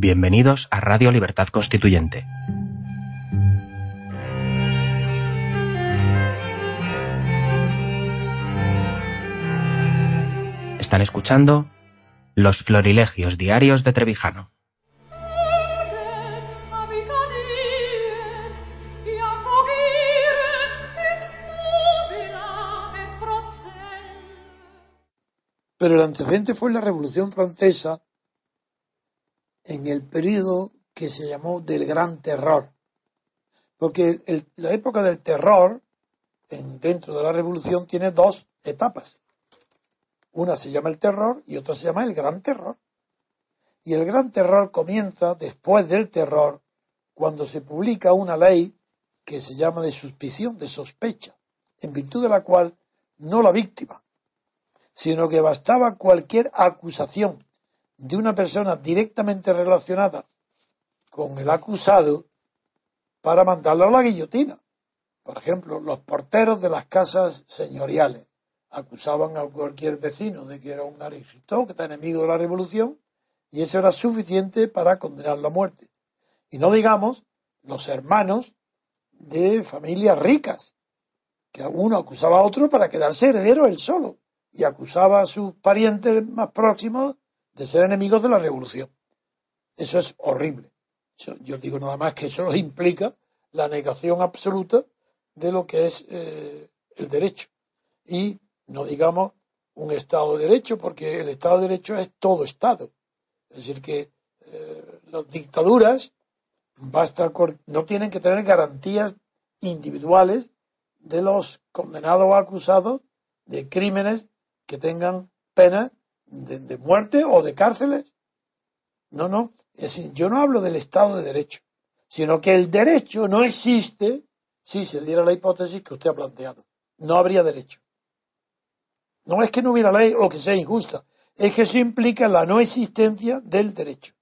Bienvenidos a Radio Libertad Constituyente. Están escuchando Los Florilegios Diarios de Trevijano. Pero el antecedente fue la Revolución Francesa en el periodo que se llamó del Gran Terror. Porque la época del terror, en, dentro de la Revolución, tiene dos etapas. Una se llama el terror y otra se llama el Gran Terror. Y el Gran Terror comienza después del terror, cuando se publica una ley que se llama de suspición, de sospecha, en virtud de la cual no la víctima, sino que bastaba cualquier acusación de una persona directamente relacionada con el acusado para mandarlo a la guillotina. Por ejemplo, los porteros de las casas señoriales acusaban a cualquier vecino de que era un está enemigo de la revolución, y eso era suficiente para condenarlo a muerte. Y no digamos los hermanos de familias ricas, que uno acusaba a otro para quedarse heredero él solo y acusaba a sus parientes más próximos de ser enemigos de la revolución. Eso es horrible. yo digo nada más que eso implica la negación absoluta de lo que es eh, el derecho. Y no digamos un Estado de Derecho, porque el Estado de Derecho es todo Estado. Es decir, que eh, las dictaduras basta no tienen que tener garantías individuales de los condenados o acusados de crímenes que tengan de, muerte o de cárceles. No, no. Es yo no hablo del Estado de Derecho, sino que el derecho no existe si se diera la hipótesis que usted ha planteado. No habría derecho. No es que no hubiera ley o que sea injusta, es que eso implica la no existencia del derecho.